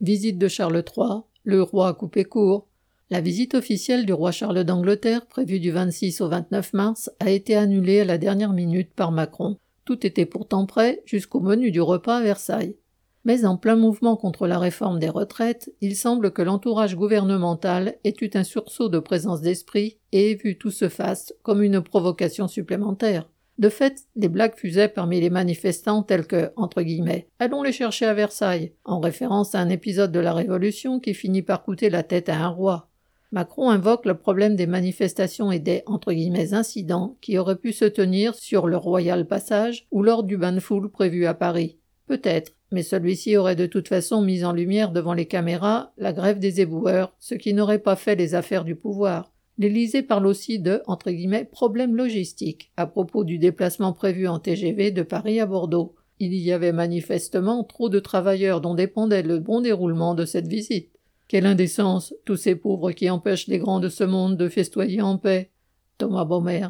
Visite de Charles III. Le roi coupé court. La visite officielle du roi Charles d'Angleterre, prévue du 26 au 29 mars, a été annulée à la dernière minute par Macron. Tout était pourtant prêt jusqu'au menu du repas à Versailles. Mais en plein mouvement contre la réforme des retraites, il semble que l'entourage gouvernemental ait eu un sursaut de présence d'esprit et ait vu tout se fasse comme une provocation supplémentaire. De fait, des blagues fusaient parmi les manifestants telles que, allons les chercher à Versailles, en référence à un épisode de la Révolution qui finit par coûter la tête à un roi. Macron invoque le problème des manifestations et des incidents qui auraient pu se tenir sur le Royal Passage ou lors du bain de foule prévu à Paris. Peut-être, mais celui-ci aurait de toute façon mis en lumière devant les caméras la grève des éboueurs, ce qui n'aurait pas fait les affaires du pouvoir. L'Élysée parle aussi de entre guillemets problèmes logistiques à propos du déplacement prévu en TGV de Paris à Bordeaux. Il y avait manifestement trop de travailleurs dont dépendait le bon déroulement de cette visite. Quelle indécence, tous ces pauvres qui empêchent les grands de ce monde de festoyer en paix. Thomas Baumer.